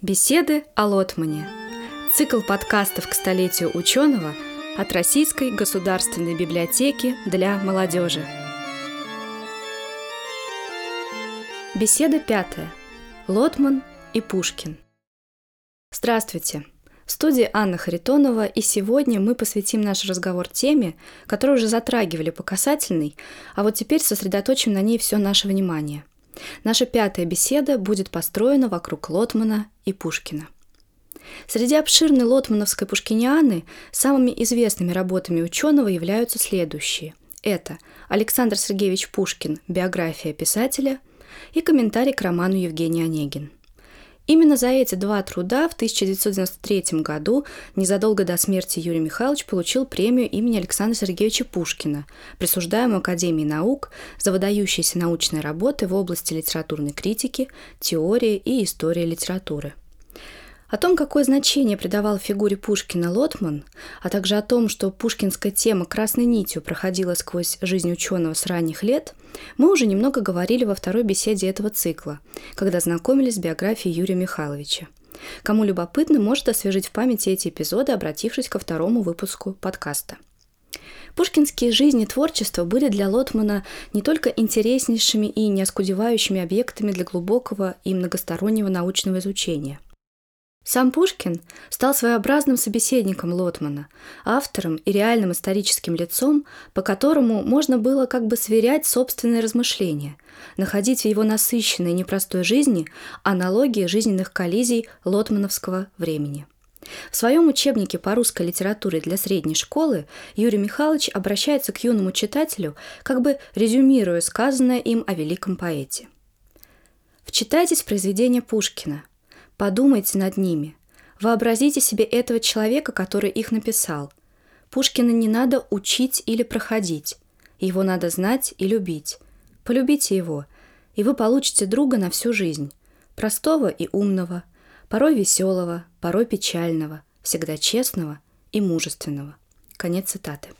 Беседы о Лотмане. Цикл подкастов к столетию ученого от Российской государственной библиотеки для молодежи. Беседа пятая. Лотман и Пушкин. Здравствуйте! В студии Анна Харитонова, и сегодня мы посвятим наш разговор теме, которую уже затрагивали по касательной, а вот теперь сосредоточим на ней все наше внимание – Наша пятая беседа будет построена вокруг Лотмана и Пушкина. Среди обширной лотмановской пушкинианы самыми известными работами ученого являются следующие. Это Александр Сергеевич Пушкин «Биография писателя» и комментарий к роману Евгений Онегин – Именно за эти два труда в 1993 году, незадолго до смерти Юрий Михайлович получил премию имени Александра Сергеевича Пушкина, присуждаемую Академией наук за выдающиеся научные работы в области литературной критики, теории и истории литературы – о том, какое значение придавал фигуре Пушкина Лотман, а также о том, что пушкинская тема красной нитью проходила сквозь жизнь ученого с ранних лет, мы уже немного говорили во второй беседе этого цикла, когда знакомились с биографией Юрия Михайловича. Кому любопытно, может освежить в памяти эти эпизоды, обратившись ко второму выпуску подкаста. Пушкинские жизни и творчество были для Лотмана не только интереснейшими и неоскудевающими объектами для глубокого и многостороннего научного изучения – сам Пушкин стал своеобразным собеседником Лотмана, автором и реальным историческим лицом, по которому можно было как бы сверять собственные размышления, находить в его насыщенной непростой жизни аналогии жизненных коллизий лотмановского времени. В своем учебнике по русской литературе для средней школы Юрий Михайлович обращается к юному читателю, как бы резюмируя сказанное им о великом поэте. Вчитайтесь в произведения Пушкина, Подумайте над ними. Вообразите себе этого человека, который их написал. Пушкина не надо учить или проходить. Его надо знать и любить. Полюбите его, и вы получите друга на всю жизнь. Простого и умного, порой веселого, порой печального, всегда честного и мужественного. Конец цитаты.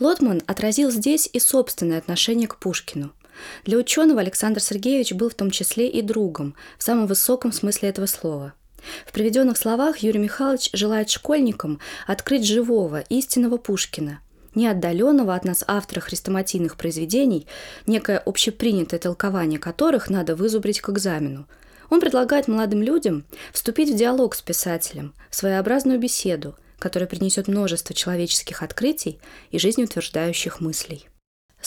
Лотман отразил здесь и собственное отношение к Пушкину. Для ученого Александр Сергеевич был в том числе и другом, в самом высоком смысле этого слова. В приведенных словах Юрий Михайлович желает школьникам открыть живого, истинного Пушкина, не отдаленного от нас автора хрестоматийных произведений, некое общепринятое толкование которых надо вызубрить к экзамену. Он предлагает молодым людям вступить в диалог с писателем, в своеобразную беседу, которая принесет множество человеческих открытий и жизнеутверждающих мыслей.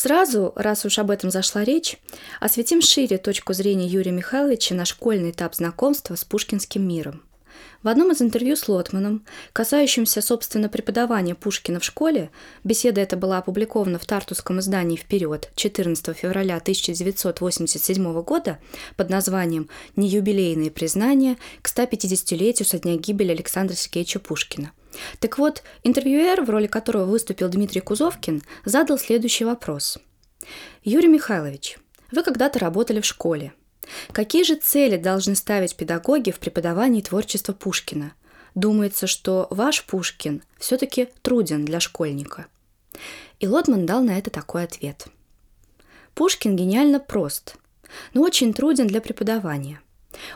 Сразу, раз уж об этом зашла речь, осветим шире точку зрения Юрия Михайловича на школьный этап знакомства с пушкинским миром. В одном из интервью с Лотманом, касающимся, собственно, преподавания Пушкина в школе, беседа эта была опубликована в тартусском издании «Вперед» 14 февраля 1987 года под названием «Неюбилейные признания к 150-летию со дня гибели Александра Сергеевича Пушкина». Так вот, интервьюер, в роли которого выступил Дмитрий Кузовкин, задал следующий вопрос. Юрий Михайлович, вы когда-то работали в школе. Какие же цели должны ставить педагоги в преподавании творчества Пушкина? Думается, что ваш Пушкин все-таки труден для школьника. И Лотман дал на это такой ответ. Пушкин гениально прост, но очень труден для преподавания –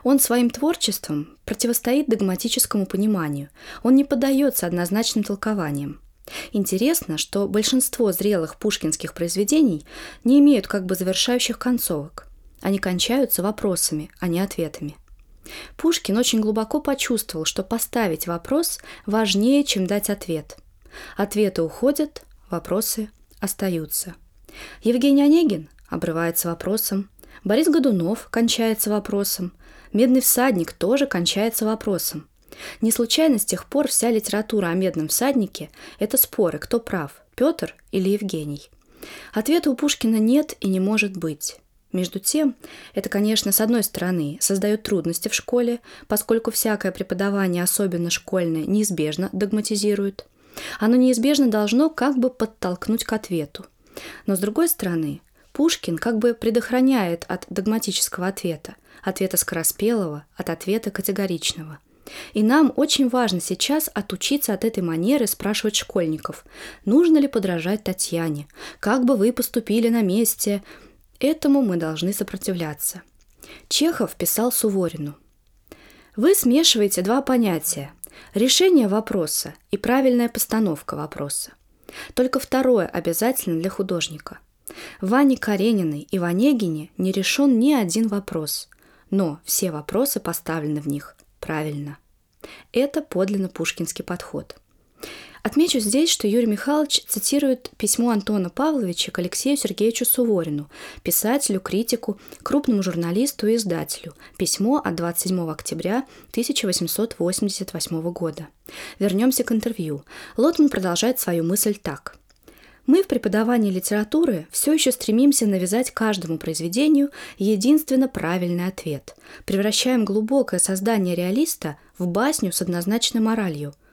он своим творчеством противостоит догматическому пониманию, он не поддается однозначным толкованиям. Интересно, что большинство зрелых пушкинских произведений не имеют как бы завершающих концовок. Они кончаются вопросами, а не ответами. Пушкин очень глубоко почувствовал, что поставить вопрос важнее, чем дать ответ. Ответы уходят, вопросы остаются. Евгений Онегин обрывается вопросом, Борис Годунов кончается вопросом, Медный всадник тоже кончается вопросом. Не случайно с тех пор вся литература о медном всаднике – это споры, кто прав, Петр или Евгений. Ответа у Пушкина нет и не может быть. Между тем, это, конечно, с одной стороны, создает трудности в школе, поскольку всякое преподавание, особенно школьное, неизбежно догматизирует. Оно неизбежно должно как бы подтолкнуть к ответу. Но с другой стороны, Пушкин как бы предохраняет от догматического ответа, ответа скороспелого от ответа категоричного. И нам очень важно сейчас отучиться от этой манеры спрашивать школьников, нужно ли подражать Татьяне, как бы вы поступили на месте. Этому мы должны сопротивляться. Чехов писал Суворину. Вы смешиваете два понятия – решение вопроса и правильная постановка вопроса. Только второе обязательно для художника. Ване Карениной и в Онегине не решен ни один вопрос, но все вопросы поставлены в них правильно. Это подлинно пушкинский подход – Отмечу здесь, что Юрий Михайлович цитирует письмо Антона Павловича к Алексею Сергеевичу Суворину, писателю, критику, крупному журналисту и издателю. Письмо от 27 октября 1888 года. Вернемся к интервью. Лотман продолжает свою мысль так – мы в преподавании литературы все еще стремимся навязать каждому произведению единственно правильный ответ. Превращаем глубокое создание реалиста в басню с однозначной моралью –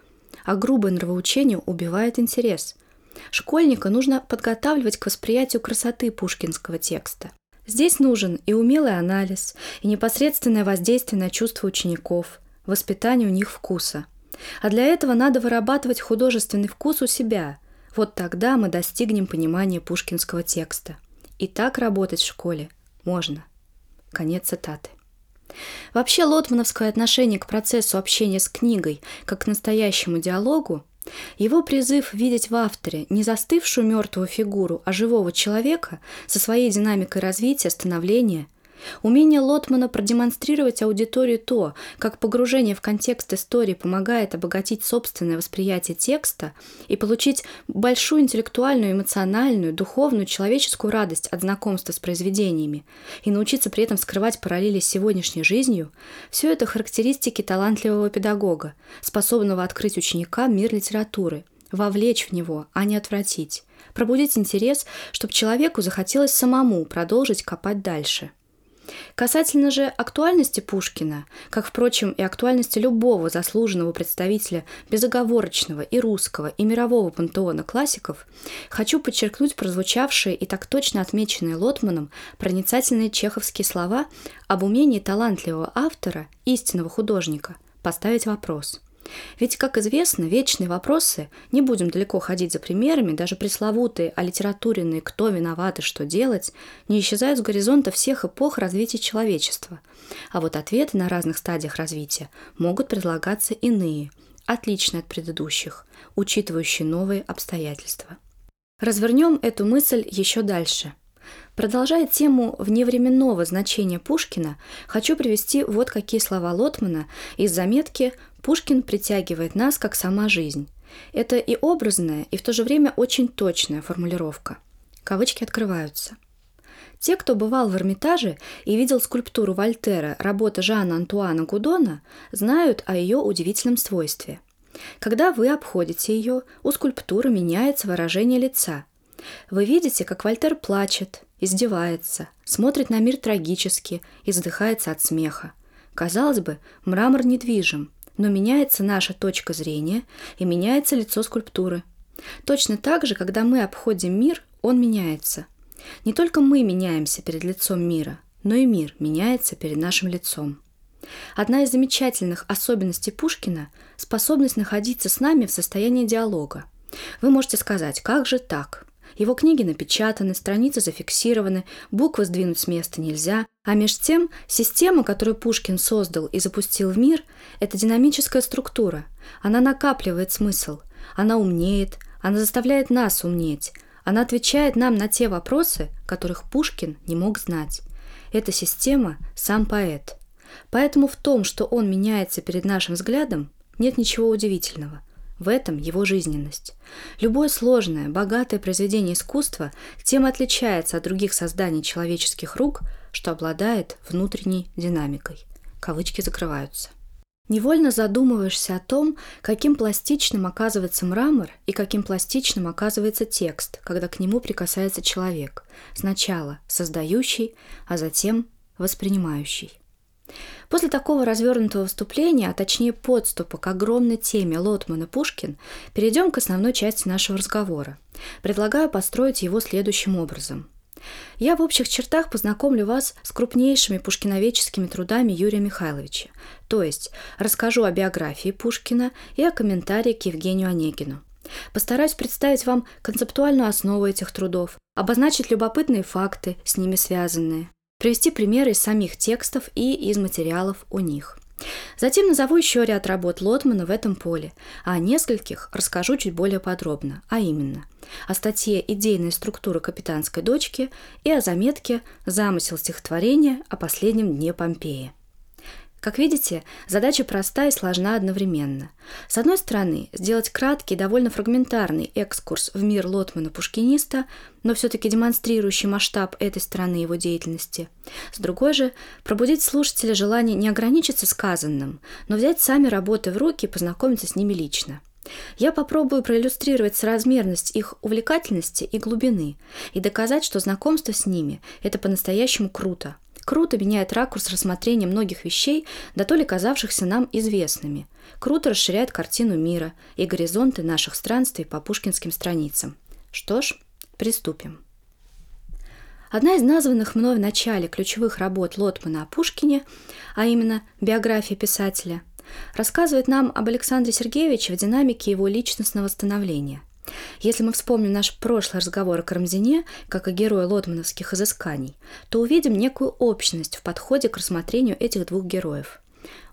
а грубое нравоучение убивает интерес. Школьника нужно подготавливать к восприятию красоты пушкинского текста. Здесь нужен и умелый анализ, и непосредственное воздействие на чувства учеников, воспитание у них вкуса. А для этого надо вырабатывать художественный вкус у себя. Вот тогда мы достигнем понимания пушкинского текста. И так работать в школе можно. Конец цитаты. Вообще лотмановское отношение к процессу общения с книгой, как к настоящему диалогу, его призыв видеть в авторе не застывшую мертвую фигуру, а живого человека со своей динамикой развития, становления – Умение Лотмана продемонстрировать аудитории то, как погружение в контекст истории помогает обогатить собственное восприятие текста и получить большую интеллектуальную, эмоциональную, духовную, человеческую радость от знакомства с произведениями и научиться при этом скрывать параллели с сегодняшней жизнью, все это характеристики талантливого педагога, способного открыть ученика мир литературы, вовлечь в него, а не отвратить, пробудить интерес, чтобы человеку захотелось самому продолжить копать дальше – Касательно же актуальности Пушкина, как, впрочем, и актуальности любого заслуженного представителя безоговорочного и русского, и мирового пантеона классиков, хочу подчеркнуть прозвучавшие и так точно отмеченные Лотманом проницательные чеховские слова об умении талантливого автора, истинного художника, поставить вопрос – ведь, как известно, вечные вопросы, не будем далеко ходить за примерами, даже пресловутые, а литературенные «кто виноват и что делать», не исчезают с горизонта всех эпох развития человечества. А вот ответы на разных стадиях развития могут предлагаться иные, отличные от предыдущих, учитывающие новые обстоятельства. Развернем эту мысль еще дальше – Продолжая тему вневременного значения Пушкина, хочу привести вот какие слова Лотмана из заметки Пушкин притягивает нас, как сама жизнь. Это и образная, и в то же время очень точная формулировка. Кавычки открываются. Те, кто бывал в Эрмитаже и видел скульптуру Вольтера, работы Жана Антуана Гудона, знают о ее удивительном свойстве. Когда вы обходите ее, у скульптуры меняется выражение лица. Вы видите, как Вольтер плачет, издевается, смотрит на мир трагически и задыхается от смеха. Казалось бы, мрамор недвижим, но меняется наша точка зрения и меняется лицо скульптуры. Точно так же, когда мы обходим мир, он меняется. Не только мы меняемся перед лицом мира, но и мир меняется перед нашим лицом. Одна из замечательных особенностей Пушкина – способность находиться с нами в состоянии диалога. Вы можете сказать, как же так? Его книги напечатаны, страницы зафиксированы, буквы сдвинуть с места нельзя. А меж тем, система, которую Пушкин создал и запустил в мир, это динамическая структура. Она накапливает смысл, она умнеет, она заставляет нас умнеть, она отвечает нам на те вопросы, которых Пушкин не мог знать. Эта система – сам поэт. Поэтому в том, что он меняется перед нашим взглядом, нет ничего удивительного – в этом его жизненность. Любое сложное, богатое произведение искусства тем отличается от других созданий человеческих рук, что обладает внутренней динамикой. Кавычки закрываются. Невольно задумываешься о том, каким пластичным оказывается мрамор и каким пластичным оказывается текст, когда к нему прикасается человек, сначала создающий, а затем воспринимающий. После такого развернутого вступления, а точнее подступа к огромной теме Лотман и Пушкин, перейдем к основной части нашего разговора. Предлагаю построить его следующим образом. Я в общих чертах познакомлю вас с крупнейшими пушкиноведческими трудами Юрия Михайловича, то есть расскажу о биографии Пушкина и о комментарии к Евгению Онегину. Постараюсь представить вам концептуальную основу этих трудов, обозначить любопытные факты, с ними связанные, привести примеры из самих текстов и из материалов у них. Затем назову еще ряд работ Лотмана в этом поле, а о нескольких расскажу чуть более подробно, а именно о статье «Идейная структура капитанской дочки» и о заметке «Замысел стихотворения о последнем дне Помпеи». Как видите, задача проста и сложна одновременно. С одной стороны, сделать краткий, довольно фрагментарный экскурс в мир Лотмана-пушкиниста, но все-таки демонстрирующий масштаб этой стороны его деятельности. С другой же, пробудить слушателя желание не ограничиться сказанным, но взять сами работы в руки и познакомиться с ними лично. Я попробую проиллюстрировать соразмерность их увлекательности и глубины и доказать, что знакомство с ними – это по-настоящему круто – Круто меняет ракурс рассмотрения многих вещей, да то ли казавшихся нам известными. Круто расширяет картину мира и горизонты наших странствий по пушкинским страницам. Что ж, приступим. Одна из названных мной в начале ключевых работ Лотмана о Пушкине, а именно биография писателя, рассказывает нам об Александре Сергеевиче в динамике его личностного становления – если мы вспомним наш прошлый разговор о Карамзине, как о герое лотмановских изысканий, то увидим некую общность в подходе к рассмотрению этих двух героев.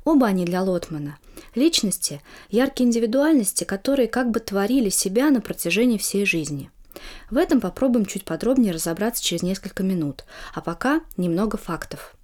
Оба они для Лотмана – личности, яркие индивидуальности, которые как бы творили себя на протяжении всей жизни. В этом попробуем чуть подробнее разобраться через несколько минут, а пока немного фактов.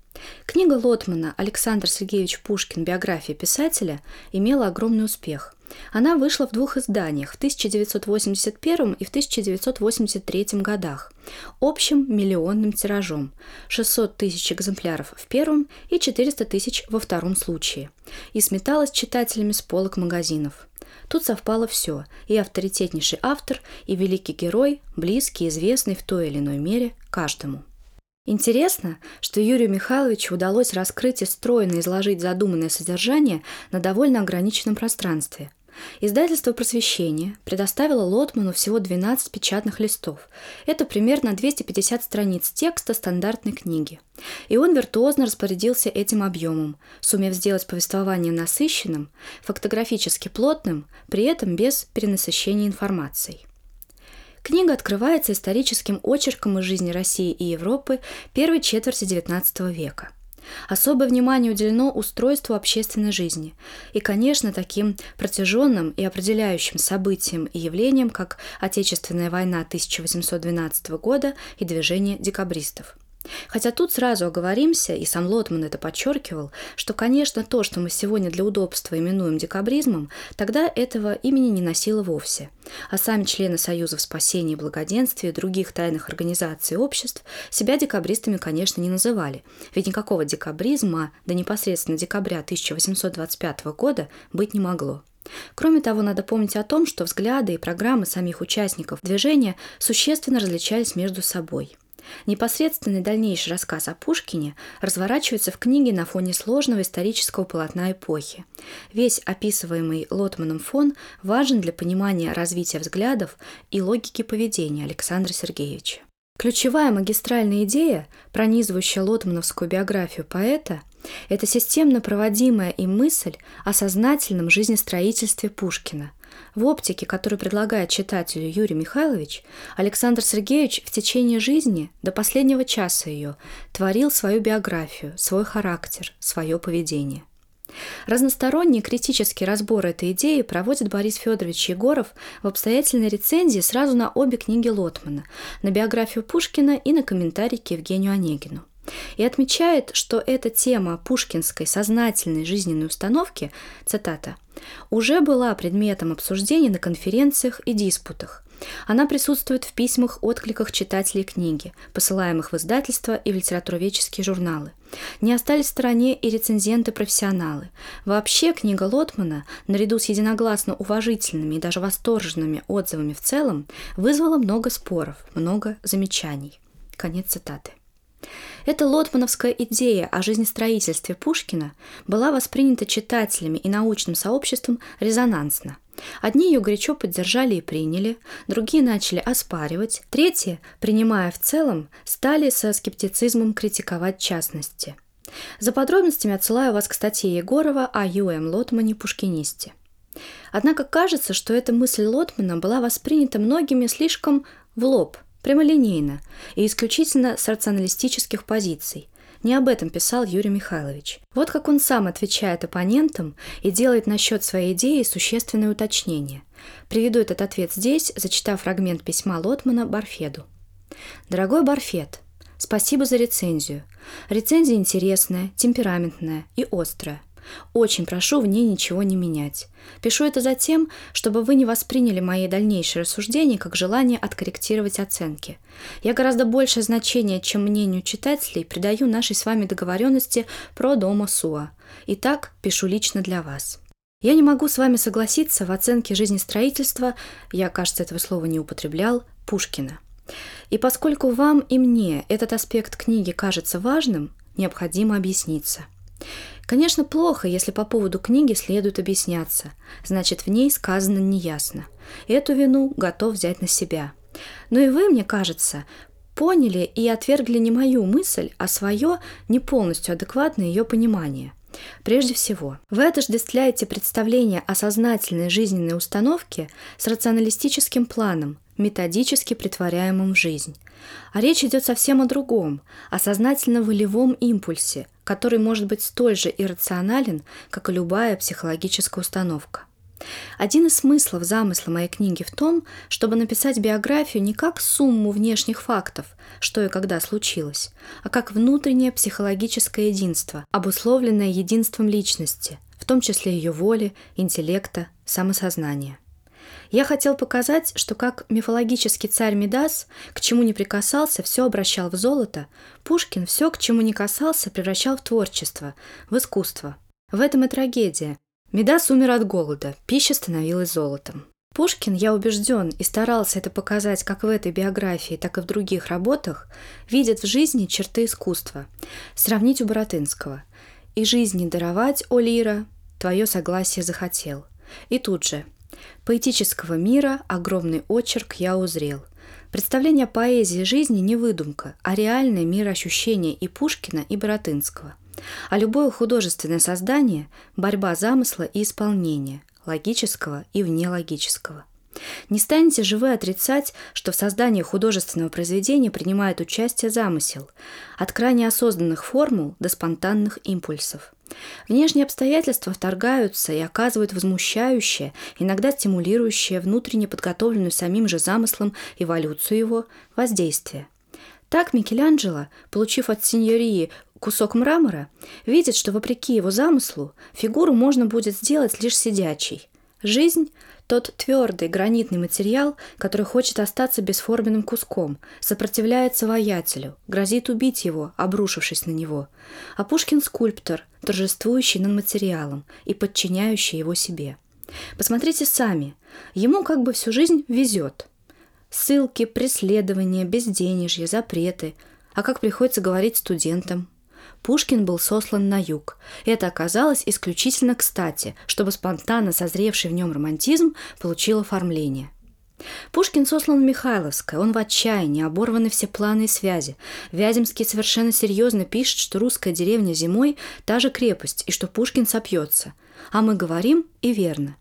Книга Лотмана «Александр Сергеевич Пушкин. Биография писателя» имела огромный успех – она вышла в двух изданиях в 1981 и в 1983 годах, общим миллионным тиражом – 600 тысяч экземпляров в первом и 400 тысяч во втором случае, и сметалась читателями с полок магазинов. Тут совпало все – и авторитетнейший автор, и великий герой, близкий, известный в той или иной мере каждому – Интересно, что Юрию Михайловичу удалось раскрыть и стройно изложить задуманное содержание на довольно ограниченном пространстве – Издательство «Просвещение» предоставило Лотману всего 12 печатных листов. Это примерно 250 страниц текста стандартной книги. И он виртуозно распорядился этим объемом, сумев сделать повествование насыщенным, фактографически плотным, при этом без перенасыщения информацией. Книга открывается историческим очерком из жизни России и Европы первой четверти XIX века – Особое внимание уделено устройству общественной жизни и, конечно, таким протяженным и определяющим событиям и явлениям, как Отечественная война 1812 года и движение декабристов – Хотя тут сразу оговоримся, и сам Лотман это подчеркивал, что, конечно, то, что мы сегодня для удобства именуем декабризмом, тогда этого имени не носило вовсе. А сами члены Союзов спасения и благоденствия и других тайных организаций и обществ себя декабристами, конечно, не называли, ведь никакого декабризма до непосредственно декабря 1825 года быть не могло. Кроме того, надо помнить о том, что взгляды и программы самих участников движения существенно различались между собой – Непосредственный дальнейший рассказ о Пушкине разворачивается в книге на фоне сложного исторического полотна эпохи. Весь описываемый Лотманом фон важен для понимания развития взглядов и логики поведения Александра Сергеевича. Ключевая магистральная идея, пронизывающая лотмановскую биографию поэта, это системно проводимая им мысль о сознательном жизнестроительстве Пушкина – в оптике, которую предлагает читателю Юрий Михайлович, Александр Сергеевич в течение жизни, до последнего часа ее, творил свою биографию, свой характер, свое поведение. Разносторонний критический разбор этой идеи проводит Борис Федорович Егоров в обстоятельной рецензии сразу на обе книги Лотмана, на биографию Пушкина и на комментарий к Евгению Онегину и отмечает, что эта тема пушкинской сознательной жизненной установки, цитата, уже была предметом обсуждений на конференциях и диспутах. Она присутствует в письмах, откликах читателей книги, посылаемых в издательства и в литературоведческие журналы. Не остались в стороне и рецензенты-профессионалы. Вообще книга Лотмана, наряду с единогласно уважительными и даже восторженными отзывами в целом, вызвала много споров, много замечаний. Конец цитаты. Эта лотмановская идея о жизнестроительстве Пушкина была воспринята читателями и научным сообществом резонансно. Одни ее горячо поддержали и приняли, другие начали оспаривать, третьи, принимая в целом, стали со скептицизмом критиковать частности. За подробностями отсылаю вас к статье Егорова о Ю.М. Лотмане «Пушкинисте». Однако кажется, что эта мысль Лотмана была воспринята многими слишком в лоб, прямолинейно и исключительно с рационалистических позиций, Не об этом писал Юрий Михайлович. Вот как он сам отвечает оппонентам и делает насчет своей идеи существенное уточнение. Приведу этот ответ здесь, зачитав фрагмент письма Лотмана Барфеду. «Дорогой Барфет, спасибо за рецензию. Рецензия интересная, темпераментная и острая – очень прошу в ней ничего не менять. Пишу это за тем, чтобы вы не восприняли мои дальнейшие рассуждения как желание откорректировать оценки. Я гораздо большее значение, чем мнению читателей, придаю нашей с вами договоренности про дома Суа. Итак, пишу лично для вас. Я не могу с вами согласиться в оценке жизнестроительства, я, кажется, этого слова не употреблял, Пушкина. И поскольку вам и мне этот аспект книги кажется важным, необходимо объясниться. Конечно, плохо, если по поводу книги следует объясняться. Значит, в ней сказано неясно. Эту вину готов взять на себя. Но и вы, мне кажется, поняли и отвергли не мою мысль, а свое не полностью адекватное ее понимание. Прежде всего, вы отождествляете представление о сознательной жизненной установке с рационалистическим планом, методически притворяемым в жизнь. А речь идет совсем о другом, о сознательно-волевом импульсе, который может быть столь же иррационален, как и любая психологическая установка. Один из смыслов замысла моей книги в том, чтобы написать биографию не как сумму внешних фактов, что и когда случилось, а как внутреннее психологическое единство, обусловленное единством личности, в том числе ее воли, интеллекта, самосознания. Я хотел показать, что как мифологический царь Мидас, к чему не прикасался, все обращал в золото, Пушкин все, к чему не касался, превращал в творчество, в искусство. В этом и трагедия. Мидас умер от голода, пища становилась золотом. Пушкин, я убежден, и старался это показать как в этой биографии, так и в других работах, видит в жизни черты искусства. Сравнить у Боротынского. «И жизни даровать, о лира, твое согласие захотел». И тут же Поэтического мира огромный очерк я узрел. Представление поэзии жизни не выдумка, а реальное мироощущение и Пушкина, и Боротынского. А любое художественное создание – борьба замысла и исполнения, логического и внелогического. Не станете же вы отрицать, что в создании художественного произведения принимает участие замысел, от крайне осознанных формул до спонтанных импульсов. Внешние обстоятельства вторгаются и оказывают возмущающее, иногда стимулирующее внутренне подготовленную самим же замыслом эволюцию его воздействие. Так Микеланджело, получив от сеньории кусок мрамора, видит, что вопреки его замыслу фигуру можно будет сделать лишь сидячей. Жизнь тот твердый гранитный материал, который хочет остаться бесформенным куском, сопротивляется воятелю, грозит убить его, обрушившись на него. А Пушкин – скульптор, торжествующий над материалом и подчиняющий его себе. Посмотрите сами, ему как бы всю жизнь везет. Ссылки, преследования, безденежье, запреты. А как приходится говорить студентам? Пушкин был сослан на юг. Это оказалось исключительно кстати, чтобы спонтанно созревший в нем романтизм получил оформление. Пушкин сослан в Михайловское, он в отчаянии, оборваны все планы и связи. Вяземский совершенно серьезно пишет, что русская деревня зимой – та же крепость, и что Пушкин сопьется. А мы говорим, и верно.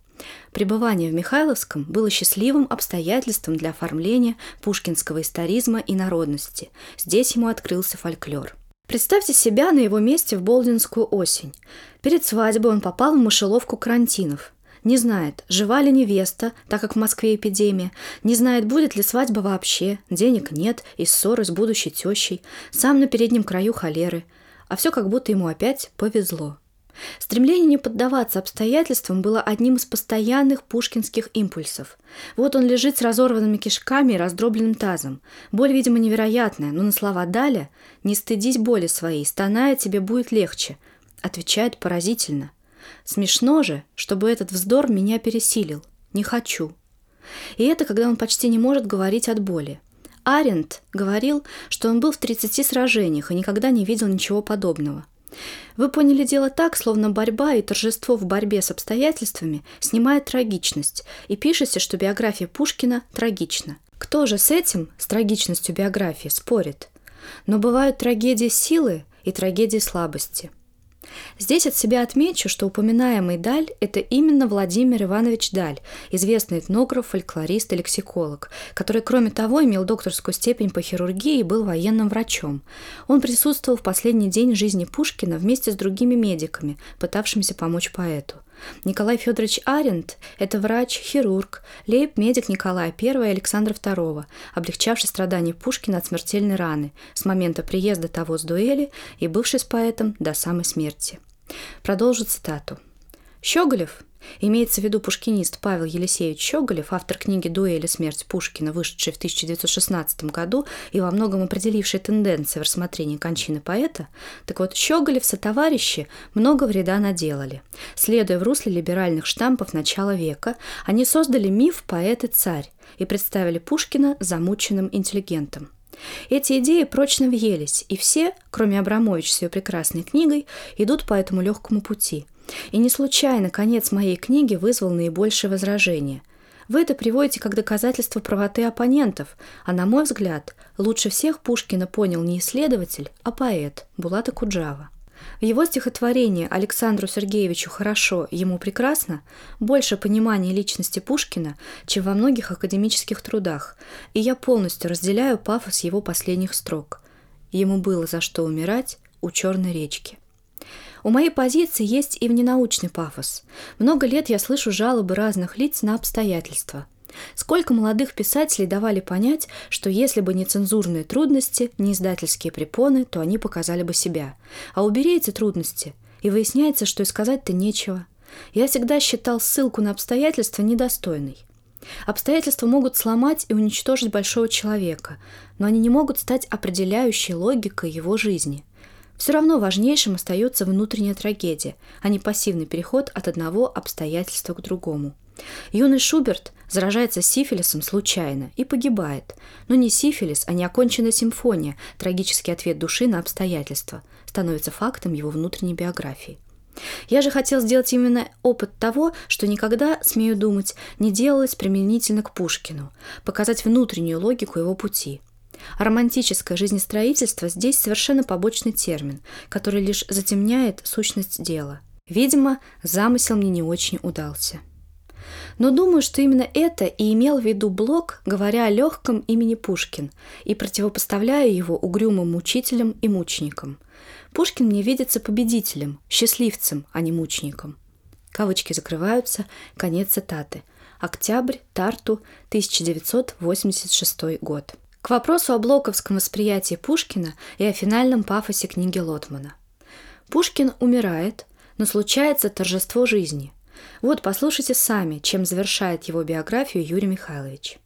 Пребывание в Михайловском было счастливым обстоятельством для оформления пушкинского историзма и народности. Здесь ему открылся фольклор – Представьте себя на его месте в Болдинскую осень. Перед свадьбой он попал в мышеловку карантинов. Не знает, жива ли невеста, так как в Москве эпидемия. Не знает, будет ли свадьба вообще. Денег нет, и ссоры с будущей тещей. Сам на переднем краю холеры. А все как будто ему опять повезло. Стремление не поддаваться обстоятельствам было одним из постоянных пушкинских импульсов. Вот он лежит с разорванными кишками и раздробленным тазом. Боль, видимо, невероятная, но на слова Даля «Не стыдись боли своей, стоная тебе будет легче», отвечает поразительно. «Смешно же, чтобы этот вздор меня пересилил. Не хочу». И это, когда он почти не может говорить от боли. Аренд говорил, что он был в 30 сражениях и никогда не видел ничего подобного. Вы поняли дело так, словно борьба и торжество в борьбе с обстоятельствами снимает трагичность, и пишете, что биография Пушкина трагична. Кто же с этим, с трагичностью биографии, спорит? Но бывают трагедии силы и трагедии слабости. Здесь от себя отмечу, что упоминаемый Даль – это именно Владимир Иванович Даль, известный этнограф, фольклорист и лексиколог, который, кроме того, имел докторскую степень по хирургии и был военным врачом. Он присутствовал в последний день жизни Пушкина вместе с другими медиками, пытавшимися помочь поэту. Николай Федорович Аренд – это врач, хирург, лейб-медик Николая I и Александра II, облегчавший страдания Пушкина от смертельной раны с момента приезда того с дуэли и бывший с поэтом до самой смерти. Продолжу цитату. Щеголев Имеется в виду пушкинист Павел Елисеевич Щеголев, автор книги «Дуэль и смерть Пушкина», вышедшей в 1916 году и во многом определившей тенденции в рассмотрении кончины поэта. Так вот, Щеголев со товарищи много вреда наделали. Следуя в русле либеральных штампов начала века, они создали миф «поэт и царь» и представили Пушкина замученным интеллигентом. Эти идеи прочно въелись, и все, кроме Абрамович с ее прекрасной книгой, идут по этому легкому пути. И не случайно конец моей книги вызвал наибольшее возражение. Вы это приводите как доказательство правоты оппонентов, а на мой взгляд, лучше всех Пушкина понял не исследователь, а поэт Булата Куджава. В его стихотворении Александру Сергеевичу «Хорошо, ему прекрасно» больше понимания личности Пушкина, чем во многих академических трудах, и я полностью разделяю пафос его последних строк. Ему было за что умирать у Черной речки. У моей позиции есть и вненаучный пафос. Много лет я слышу жалобы разных лиц на обстоятельства. Сколько молодых писателей давали понять, что если бы не цензурные трудности, не издательские препоны, то они показали бы себя. А убери эти трудности, и выясняется, что и сказать-то нечего. Я всегда считал ссылку на обстоятельства недостойной. Обстоятельства могут сломать и уничтожить большого человека, но они не могут стать определяющей логикой его жизни – все равно важнейшим остается внутренняя трагедия, а не пассивный переход от одного обстоятельства к другому. Юный Шуберт заражается сифилисом случайно и погибает. Но не сифилис, а неоконченная симфония, трагический ответ души на обстоятельства, становится фактом его внутренней биографии. Я же хотел сделать именно опыт того, что никогда, смею думать, не делалось применительно к Пушкину, показать внутреннюю логику его пути – романтическое жизнестроительство здесь совершенно побочный термин, который лишь затемняет сущность дела. Видимо, замысел мне не очень удался. Но думаю, что именно это и имел в виду Блок, говоря о легком имени Пушкин и противопоставляя его угрюмым мучителям и мученикам. Пушкин мне видится победителем, счастливцем, а не мучеником. Кавычки закрываются, конец цитаты. Октябрь, Тарту, 1986 год. К вопросу о блоковском восприятии Пушкина и о финальном пафосе книги Лотмана. Пушкин умирает, но случается торжество жизни. Вот послушайте сами, чем завершает его биографию Юрий Михайлович.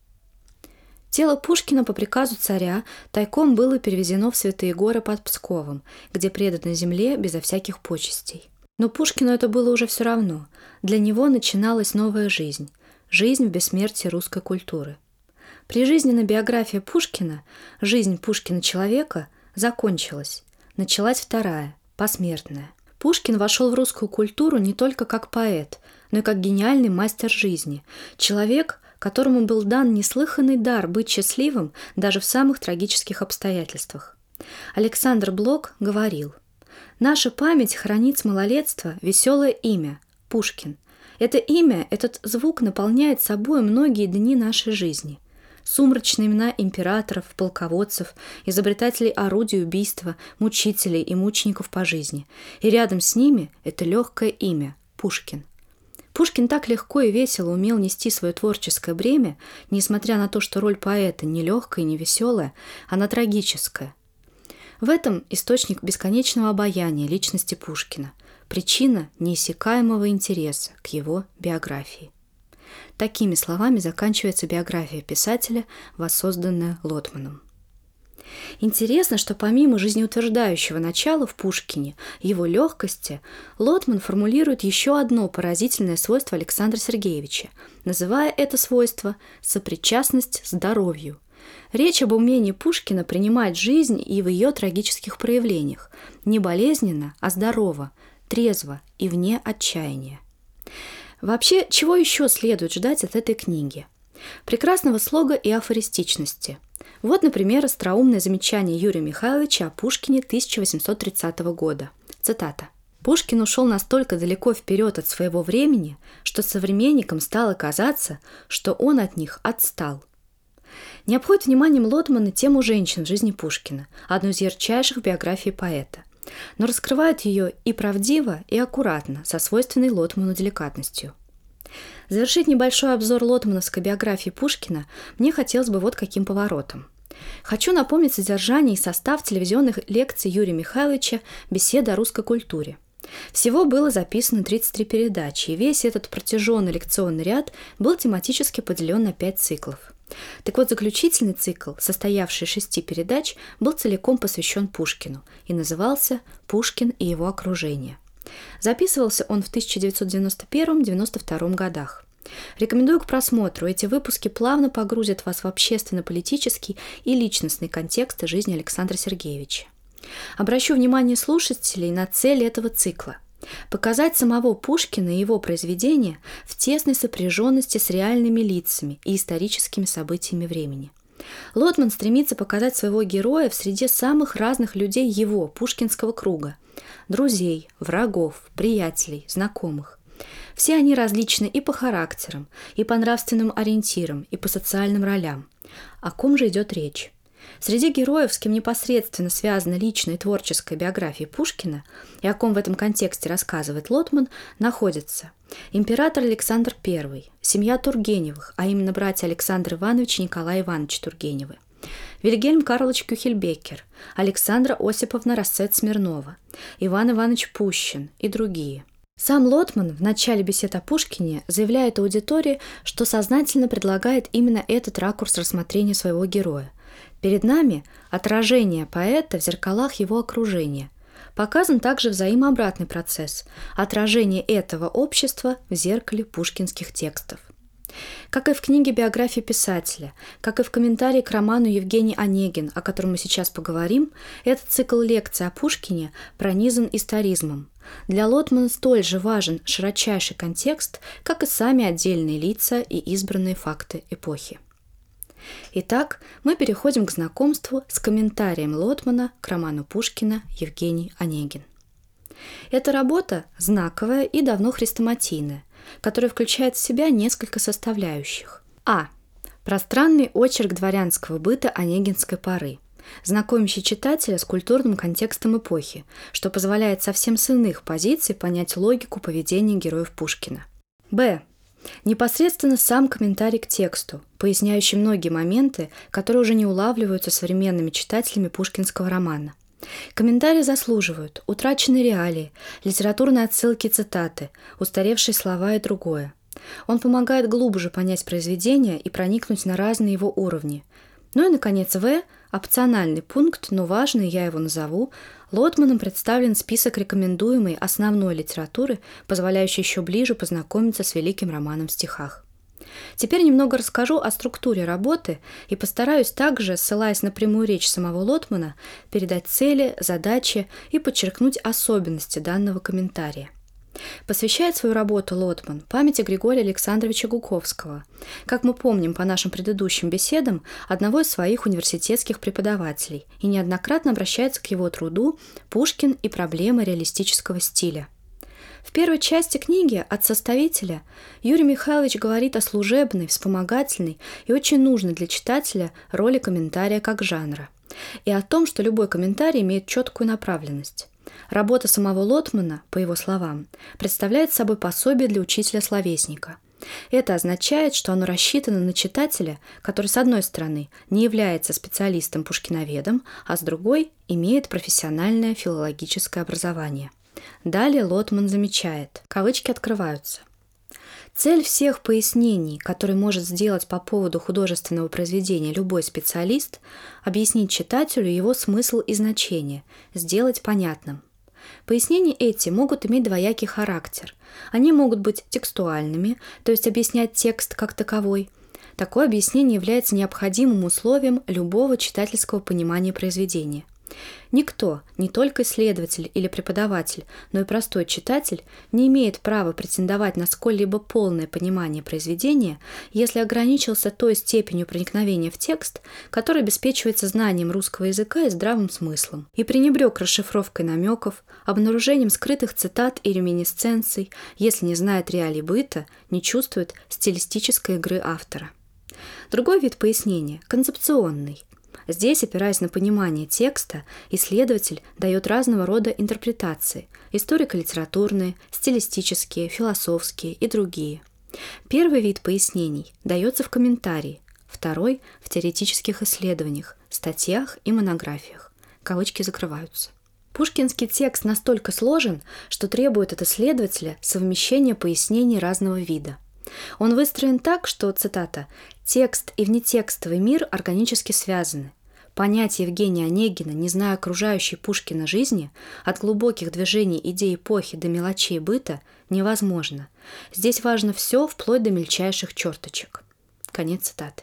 Тело Пушкина по приказу царя тайком было перевезено в Святые горы под Псковом, где предано земле безо всяких почестей. Но Пушкину это было уже все равно. Для него начиналась новая жизнь. Жизнь в бессмертии русской культуры – Прижизненная биография Пушкина, жизнь Пушкина-человека, закончилась. Началась вторая, посмертная. Пушкин вошел в русскую культуру не только как поэт, но и как гениальный мастер жизни. Человек, которому был дан неслыханный дар быть счастливым даже в самых трагических обстоятельствах. Александр Блок говорил, «Наша память хранит с малолетства веселое имя – Пушкин. Это имя, этот звук наполняет собой многие дни нашей жизни – сумрачные имена императоров, полководцев, изобретателей орудий убийства, мучителей и мучеников по жизни. И рядом с ними это легкое имя – Пушкин. Пушкин так легко и весело умел нести свое творческое бремя, несмотря на то, что роль поэта не легкая и не веселая, она трагическая. В этом источник бесконечного обаяния личности Пушкина, причина неиссякаемого интереса к его биографии. Такими словами заканчивается биография писателя, воссозданная Лотманом. Интересно, что помимо жизнеутверждающего начала в Пушкине, его легкости, Лотман формулирует еще одно поразительное свойство Александра Сергеевича, называя это свойство «сопричастность здоровью». Речь об умении Пушкина принимать жизнь и в ее трагических проявлениях, не болезненно, а здорово, трезво и вне отчаяния. Вообще, чего еще следует ждать от этой книги? Прекрасного слога и афористичности. Вот, например, остроумное замечание Юрия Михайловича о Пушкине 1830 года. Цитата. Пушкин ушел настолько далеко вперед от своего времени, что современникам стало казаться, что он от них отстал. Не обходит вниманием Лотмана тему женщин в жизни Пушкина, одну из ярчайших биографий поэта, но раскрывает ее и правдиво, и аккуратно, со свойственной Лотману деликатностью. Завершить небольшой обзор лотмановской биографии Пушкина мне хотелось бы вот каким поворотом – Хочу напомнить содержание и состав телевизионных лекций Юрия Михайловича «Беседа о русской культуре». Всего было записано 33 передачи, и весь этот протяженный лекционный ряд был тематически поделен на пять циклов. Так вот, заключительный цикл, состоявший из шести передач, был целиком посвящен Пушкину и назывался «Пушкин и его окружение». Записывался он в 1991-92 годах. Рекомендую к просмотру. Эти выпуски плавно погрузят вас в общественно-политический и личностный контекст жизни Александра Сергеевича. Обращу внимание слушателей на цель этого цикла – показать самого Пушкина и его произведения в тесной сопряженности с реальными лицами и историческими событиями времени. Лотман стремится показать своего героя в среде самых разных людей его, пушкинского круга – друзей, врагов, приятелей, знакомых. Все они различны и по характерам, и по нравственным ориентирам, и по социальным ролям. О ком же идет речь? Среди героев, с кем непосредственно связана личная и творческая биография Пушкина, и о ком в этом контексте рассказывает Лотман, находятся император Александр I, семья Тургеневых, а именно братья Александр Иванович и Николай Иванович Тургеневы, Вильгельм Карлович Кюхельбекер, Александра Осиповна Рассет Смирнова, Иван Иванович Пущин и другие – сам Лотман в начале бесед о Пушкине заявляет аудитории, что сознательно предлагает именно этот ракурс рассмотрения своего героя. Перед нами отражение поэта в зеркалах его окружения. Показан также взаимообратный процесс – отражение этого общества в зеркале пушкинских текстов. Как и в книге биографии писателя, как и в комментарии к роману Евгений Онегин, о котором мы сейчас поговорим, этот цикл лекций о Пушкине пронизан историзмом. Для Лотмана столь же важен широчайший контекст, как и сами отдельные лица и избранные факты эпохи. Итак, мы переходим к знакомству с комментарием Лотмана к роману Пушкина «Евгений Онегин». Эта работа знаковая и давно хрестоматийная, который включает в себя несколько составляющих. А. Пространный очерк дворянского быта Онегинской поры, знакомящий читателя с культурным контекстом эпохи, что позволяет совсем с иных позиций понять логику поведения героев Пушкина. Б. Непосредственно сам комментарий к тексту, поясняющий многие моменты, которые уже не улавливаются современными читателями пушкинского романа – Комментарии заслуживают утраченные реалии, литературные отсылки цитаты, устаревшие слова и другое. Он помогает глубже понять произведение и проникнуть на разные его уровни. Ну и, наконец, В – опциональный пункт, но важный, я его назову. Лотманом представлен список рекомендуемой основной литературы, позволяющий еще ближе познакомиться с великим романом в стихах. Теперь немного расскажу о структуре работы и постараюсь также, ссылаясь на прямую речь самого Лотмана, передать цели, задачи и подчеркнуть особенности данного комментария. Посвящает свою работу Лотман памяти Григория Александровича Гуковского, как мы помним по нашим предыдущим беседам, одного из своих университетских преподавателей, и неоднократно обращается к его труду «Пушкин и проблемы реалистического стиля», в первой части книги от составителя Юрий Михайлович говорит о служебной, вспомогательной и очень нужной для читателя роли комментария как жанра, и о том, что любой комментарий имеет четкую направленность. Работа самого Лотмана, по его словам, представляет собой пособие для учителя-словесника. Это означает, что оно рассчитано на читателя, который, с одной стороны, не является специалистом-пушкиноведом, а с другой имеет профессиональное филологическое образование. Далее Лотман замечает, кавычки открываются. Цель всех пояснений, которые может сделать по поводу художественного произведения любой специалист, объяснить читателю его смысл и значение, сделать понятным. Пояснения эти могут иметь двоякий характер. Они могут быть текстуальными, то есть объяснять текст как таковой. Такое объяснение является необходимым условием любого читательского понимания произведения – Никто, не только исследователь или преподаватель, но и простой читатель, не имеет права претендовать на сколь-либо полное понимание произведения, если ограничился той степенью проникновения в текст, который обеспечивается знанием русского языка и здравым смыслом, и пренебрег расшифровкой намеков, обнаружением скрытых цитат и реминисценций, если не знает реалий быта, не чувствует стилистической игры автора. Другой вид пояснения – концепционный. Здесь, опираясь на понимание текста, исследователь дает разного рода интерпретации – историко-литературные, стилистические, философские и другие. Первый вид пояснений дается в комментарии, второй – в теоретических исследованиях, статьях и монографиях. Кавычки закрываются. Пушкинский текст настолько сложен, что требует от исследователя совмещения пояснений разного вида. Он выстроен так, что, цитата, «текст и внетекстовый мир органически связаны. Понять Евгения Онегина, не зная окружающей Пушкина жизни, от глубоких движений идей эпохи до мелочей быта, невозможно. Здесь важно все, вплоть до мельчайших черточек». Конец цитаты.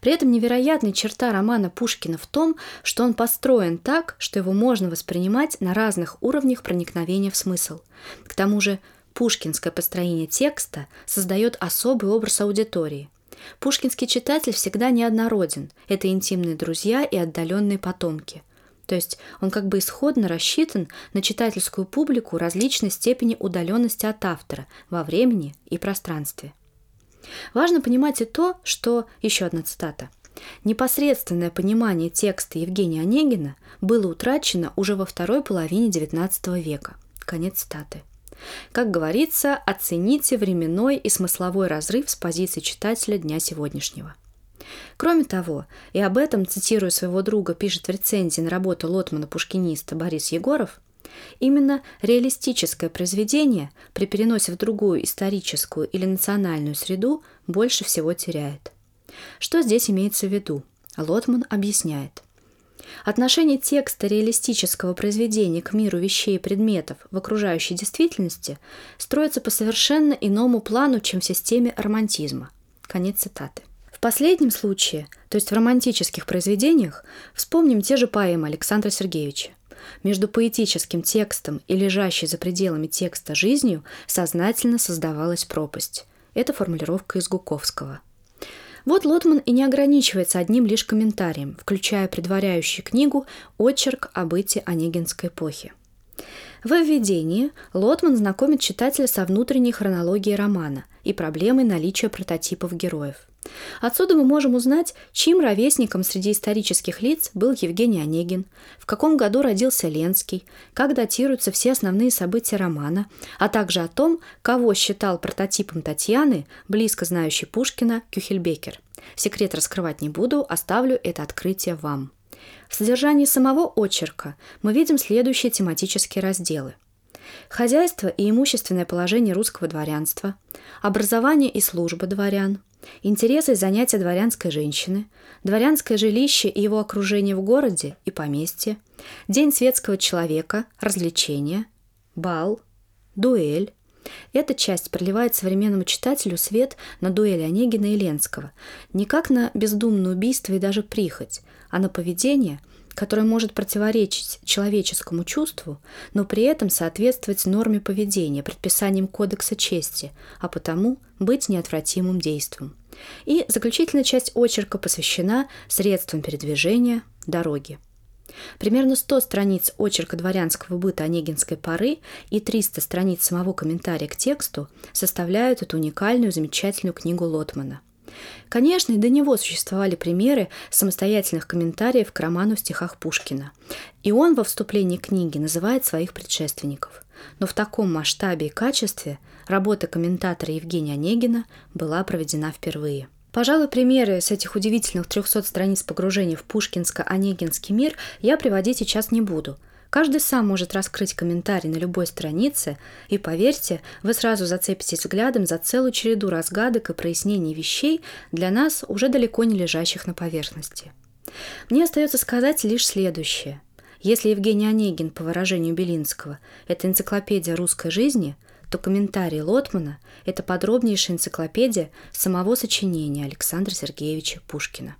При этом невероятная черта романа Пушкина в том, что он построен так, что его можно воспринимать на разных уровнях проникновения в смысл. К тому же пушкинское построение текста создает особый образ аудитории. Пушкинский читатель всегда неоднороден. Это интимные друзья и отдаленные потомки. То есть он как бы исходно рассчитан на читательскую публику различной степени удаленности от автора во времени и пространстве – Важно понимать и то, что, еще одна цитата, непосредственное понимание текста Евгения Онегина было утрачено уже во второй половине XIX века. Конец цитаты. Как говорится, оцените временной и смысловой разрыв с позиции читателя дня сегодняшнего. Кроме того, и об этом, цитируя своего друга, пишет в рецензии на работу Лотмана-пушкиниста Борис Егоров, Именно реалистическое произведение при переносе в другую историческую или национальную среду больше всего теряет. Что здесь имеется в виду? Лотман объясняет. Отношение текста реалистического произведения к миру вещей и предметов в окружающей действительности строится по совершенно иному плану, чем в системе романтизма. Конец цитаты. В последнем случае, то есть в романтических произведениях, вспомним те же поэмы Александра Сергеевича. Между поэтическим текстом и лежащей за пределами текста жизнью сознательно создавалась пропасть. Это формулировка из Гуковского. Вот Лотман и не ограничивается одним лишь комментарием, включая предваряющий книгу «Очерк о быте Онегинской эпохи». В введении Лотман знакомит читателя со внутренней хронологией романа и проблемой наличия прототипов героев – Отсюда мы можем узнать, чьим ровесником среди исторических лиц был Евгений Онегин, в каком году родился Ленский, как датируются все основные события романа, а также о том, кого считал прототипом Татьяны, близко знающий Пушкина, Кюхельбекер. Секрет раскрывать не буду, оставлю это открытие вам. В содержании самого очерка мы видим следующие тематические разделы – Хозяйство и имущественное положение русского дворянства, образование и служба дворян, интересы и занятия дворянской женщины, дворянское жилище и его окружение в городе и поместье, день светского человека, развлечения, бал, дуэль. Эта часть проливает современному читателю свет на дуэли Онегина и Ленского, не как на бездумное убийство и даже прихоть, а на поведение – которое может противоречить человеческому чувству, но при этом соответствовать норме поведения, предписаниям Кодекса чести, а потому быть неотвратимым действием. И заключительная часть очерка посвящена средствам передвижения, дороги. Примерно 100 страниц очерка дворянского быта Онегинской поры и 300 страниц самого комментария к тексту составляют эту уникальную замечательную книгу Лотмана. Конечно, и до него существовали примеры самостоятельных комментариев к роману в стихах Пушкина. И он во вступлении книги называет своих предшественников. Но в таком масштабе и качестве работа комментатора Евгения Онегина была проведена впервые. Пожалуй, примеры с этих удивительных 300 страниц погружения в пушкинско-онегинский мир я приводить сейчас не буду – Каждый сам может раскрыть комментарий на любой странице, и поверьте, вы сразу зацепитесь взглядом за целую череду разгадок и прояснений вещей, для нас уже далеко не лежащих на поверхности. Мне остается сказать лишь следующее. Если Евгений Онегин, по выражению Белинского, это энциклопедия русской жизни, то комментарий Лотмана – это подробнейшая энциклопедия самого сочинения Александра Сергеевича Пушкина.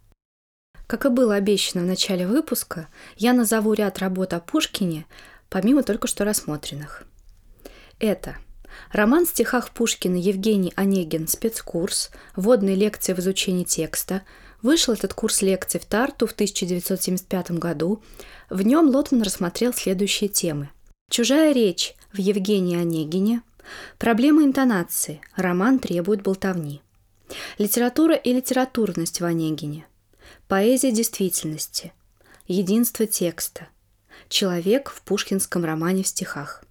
Как и было обещано в начале выпуска, я назову ряд работ о Пушкине, помимо только что рассмотренных. Это роман в стихах Пушкина Евгений Онегин «Спецкурс», вводные лекции в изучении текста. Вышел этот курс лекций в Тарту в 1975 году. В нем Лотман рассмотрел следующие темы. Чужая речь в Евгении Онегине, проблема интонации, роман требует болтовни. Литература и литературность в Онегине, поэзия действительности, единство текста, человек в пушкинском романе в стихах.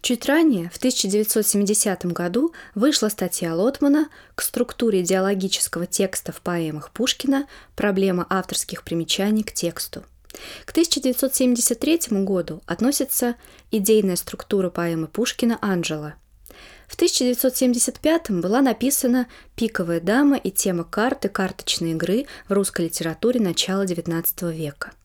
Чуть ранее, в 1970 году, вышла статья Лотмана к структуре идеологического текста в поэмах Пушкина «Проблема авторских примечаний к тексту». К 1973 году относится идейная структура поэмы Пушкина «Анжела». В 1975 была написана «Пиковая дама» и тема карты карточной игры в русской литературе начала XIX века –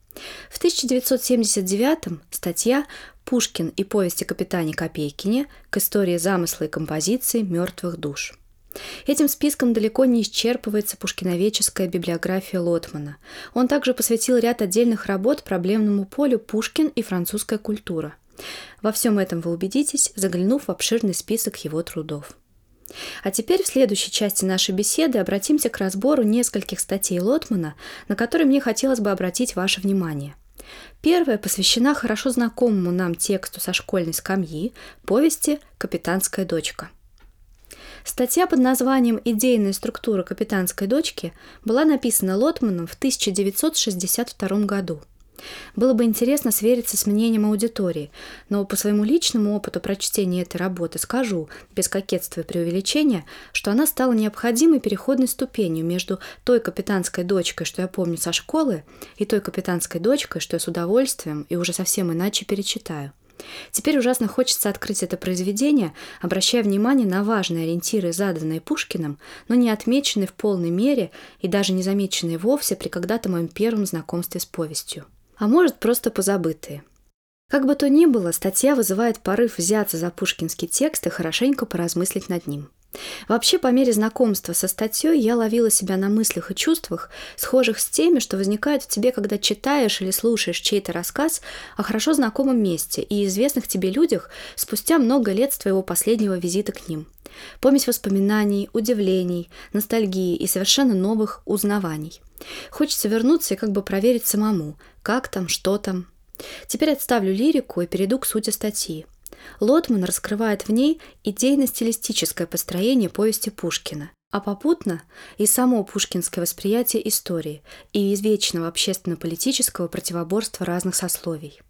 в 1979 статья «Пушкин и повести капитане Копейкине к истории замысла и композиции мертвых душ». Этим списком далеко не исчерпывается пушкиновеческая библиография Лотмана. Он также посвятил ряд отдельных работ проблемному полю Пушкин и французская культура. Во всем этом вы убедитесь, заглянув в обширный список его трудов. А теперь в следующей части нашей беседы обратимся к разбору нескольких статей Лотмана, на которые мне хотелось бы обратить ваше внимание. Первая посвящена хорошо знакомому нам тексту со школьной скамьи повести «Капитанская дочка». Статья под названием «Идейная структура капитанской дочки» была написана Лотманом в 1962 году – было бы интересно свериться с мнением аудитории, но по своему личному опыту прочтения этой работы скажу, без кокетства и преувеличения, что она стала необходимой переходной ступенью между той капитанской дочкой, что я помню со школы, и той капитанской дочкой, что я с удовольствием и уже совсем иначе перечитаю. Теперь ужасно хочется открыть это произведение, обращая внимание на важные ориентиры, заданные Пушкиным, но не отмеченные в полной мере и даже не замеченные вовсе при когда-то моем первом знакомстве с повестью а может просто позабытые. Как бы то ни было, статья вызывает порыв взяться за пушкинский текст и хорошенько поразмыслить над ним. Вообще, по мере знакомства со статьей я ловила себя на мыслях и чувствах, схожих с теми, что возникают в тебе, когда читаешь или слушаешь чей-то рассказ о хорошо знакомом месте и известных тебе людях спустя много лет с твоего последнего визита к ним. Помесь воспоминаний, удивлений, ностальгии и совершенно новых узнаваний. Хочется вернуться и как бы проверить самому, как там, что там. Теперь отставлю лирику и перейду к сути статьи. Лотман раскрывает в ней идейно-стилистическое построение повести Пушкина, а попутно и само пушкинское восприятие истории и извечного общественно-политического противоборства разных сословий.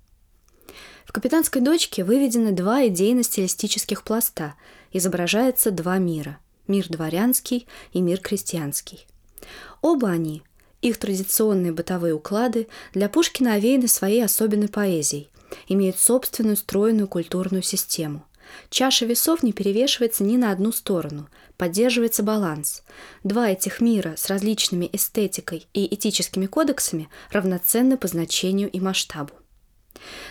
В «Капитанской дочке» выведены два идейно-стилистических пласта, изображается два мира – мир дворянский и мир крестьянский. Оба они их традиционные бытовые уклады для Пушкина овеяны своей особенной поэзией, имеют собственную стройную культурную систему. Чаша весов не перевешивается ни на одну сторону, поддерживается баланс. Два этих мира с различными эстетикой и этическими кодексами равноценны по значению и масштабу.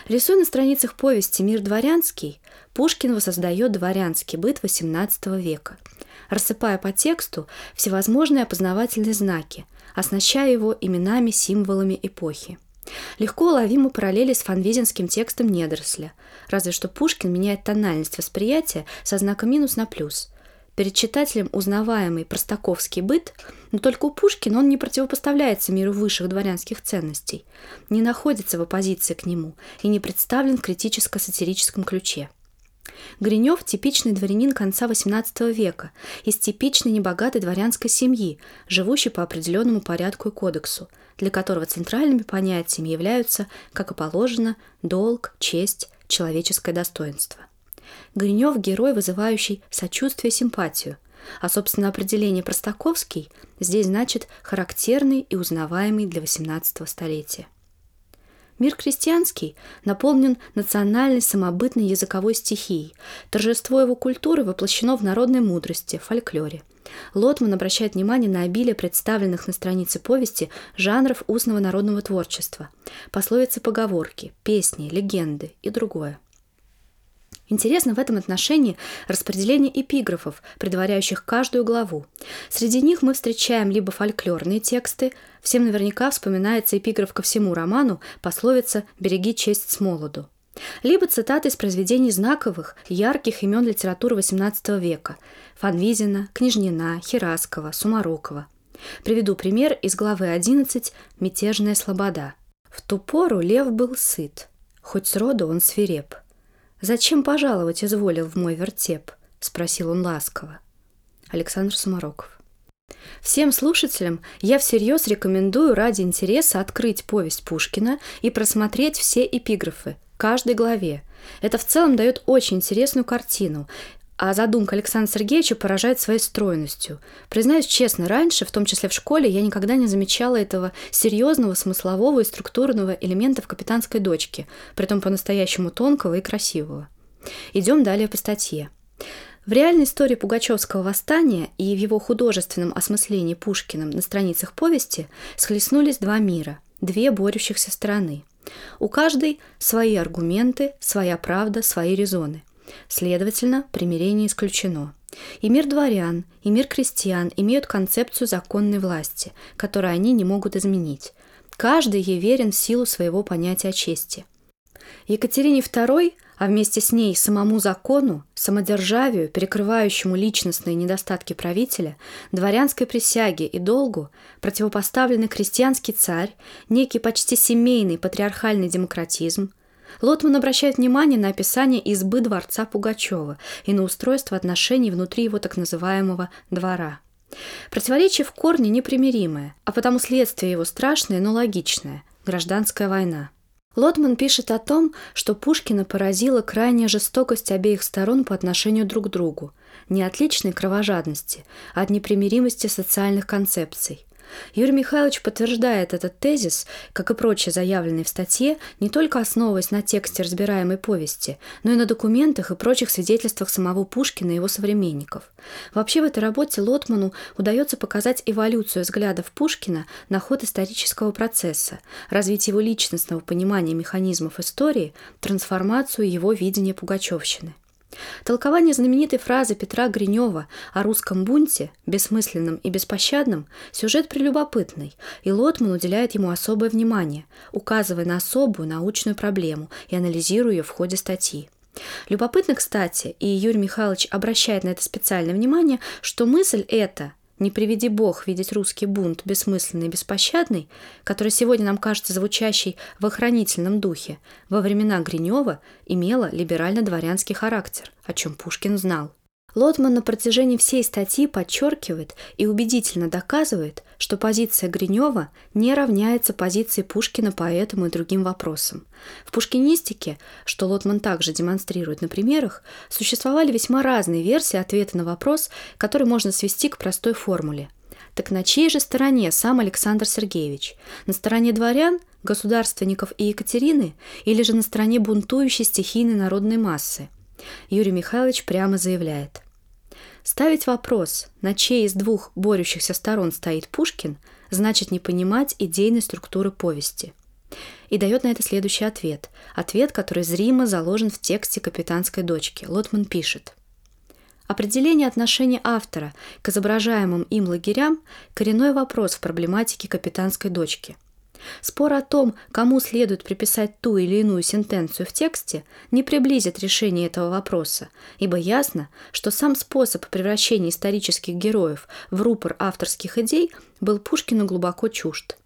Рисуя на страницах повести «Мир дворянский», Пушкин воссоздает дворянский быт XVIII века, рассыпая по тексту всевозможные опознавательные знаки – оснащая его именами, символами эпохи. Легко уловимы параллели с фанвизинским текстом недоросля, разве что Пушкин меняет тональность восприятия со знака минус на плюс. Перед читателем узнаваемый простаковский быт, но только у Пушкина он не противопоставляется миру высших дворянских ценностей, не находится в оппозиции к нему и не представлен в критическо-сатирическом ключе – Гринев – типичный дворянин конца XVIII века, из типичной небогатой дворянской семьи, живущей по определенному порядку и кодексу, для которого центральными понятиями являются, как и положено, долг, честь, человеческое достоинство. Гринев – герой, вызывающий сочувствие и симпатию, а, собственно, определение Простаковский здесь значит характерный и узнаваемый для XVIII столетия. Мир крестьянский наполнен национальной самобытной языковой стихией. Торжество его культуры воплощено в народной мудрости, фольклоре. Лотман обращает внимание на обилие представленных на странице повести жанров устного народного творчества, пословицы поговорки, песни, легенды и другое – Интересно в этом отношении распределение эпиграфов, предваряющих каждую главу. Среди них мы встречаем либо фольклорные тексты, всем наверняка вспоминается эпиграф ко всему роману, пословица «береги честь с молоду», либо цитаты из произведений знаковых, ярких имен литературы XVIII века – Фанвизина, Княжнина, Хераскова, Сумарокова. Приведу пример из главы 11 «Мятежная слобода». В ту пору лев был сыт, хоть сроду он свиреп – «Зачем пожаловать изволил в мой вертеп?» – спросил он ласково. Александр Сумароков. Всем слушателям я всерьез рекомендую ради интереса открыть повесть Пушкина и просмотреть все эпиграфы, каждой главе. Это в целом дает очень интересную картину, а задумка Александра Сергеевича поражает своей стройностью. Признаюсь честно, раньше, в том числе в школе, я никогда не замечала этого серьезного, смыслового и структурного элемента в «Капитанской дочке», притом по-настоящему тонкого и красивого. Идем далее по статье. В реальной истории Пугачевского восстания и в его художественном осмыслении Пушкиным на страницах повести схлестнулись два мира, две борющихся стороны. У каждой свои аргументы, своя правда, свои резоны. Следовательно, примирение исключено. И мир дворян, и мир крестьян имеют концепцию законной власти, которую они не могут изменить. Каждый ей верен в силу своего понятия чести. Екатерине II, а вместе с ней самому закону, самодержавию, перекрывающему личностные недостатки правителя, дворянской присяге и долгу, противопоставленный крестьянский царь, некий почти семейный патриархальный демократизм, Лотман обращает внимание на описание избы дворца Пугачева и на устройство отношений внутри его так называемого «двора». Противоречие в корне непримиримое, а потому следствие его страшное, но логичное – гражданская война. Лотман пишет о том, что Пушкина поразила крайняя жестокость обеих сторон по отношению друг к другу, не от личной кровожадности, а от непримиримости социальных концепций. Юрий Михайлович подтверждает этот тезис, как и прочие заявленные в статье, не только основываясь на тексте разбираемой повести, но и на документах и прочих свидетельствах самого Пушкина и его современников. Вообще в этой работе Лотману удается показать эволюцию взглядов Пушкина на ход исторического процесса, развитие его личностного понимания механизмов истории, трансформацию его видения Пугачевщины. Толкование знаменитой фразы Петра Гринева о русском бунте, бессмысленном и беспощадном, сюжет прелюбопытный, и Лотман уделяет ему особое внимание, указывая на особую научную проблему и анализируя ее в ходе статьи. Любопытно, кстати, и Юрий Михайлович обращает на это специальное внимание, что мысль эта не приведи Бог видеть русский бунт бессмысленный и беспощадный, который сегодня нам кажется звучащий в охранительном духе, во времена Гринева имела либерально-дворянский характер, о чем Пушкин знал. Лотман на протяжении всей статьи подчеркивает и убедительно доказывает, что позиция Гринева не равняется позиции Пушкина по этому и другим вопросам. В пушкинистике, что Лотман также демонстрирует на примерах, существовали весьма разные версии ответа на вопрос, который можно свести к простой формуле. Так на чьей же стороне сам Александр Сергеевич? На стороне дворян, государственников и Екатерины или же на стороне бунтующей стихийной народной массы? Юрий Михайлович прямо заявляет – Ставить вопрос, на чьей из двух борющихся сторон стоит Пушкин, значит не понимать идейной структуры повести. И дает на это следующий ответ. Ответ, который зримо заложен в тексте «Капитанской дочки». Лотман пишет. Определение отношения автора к изображаемым им лагерям – коренной вопрос в проблематике «Капитанской дочки». – Спор о том, кому следует приписать ту или иную сентенцию в тексте, не приблизит решение этого вопроса, ибо ясно, что сам способ превращения исторических героев в рупор авторских идей был Пушкину глубоко чужд.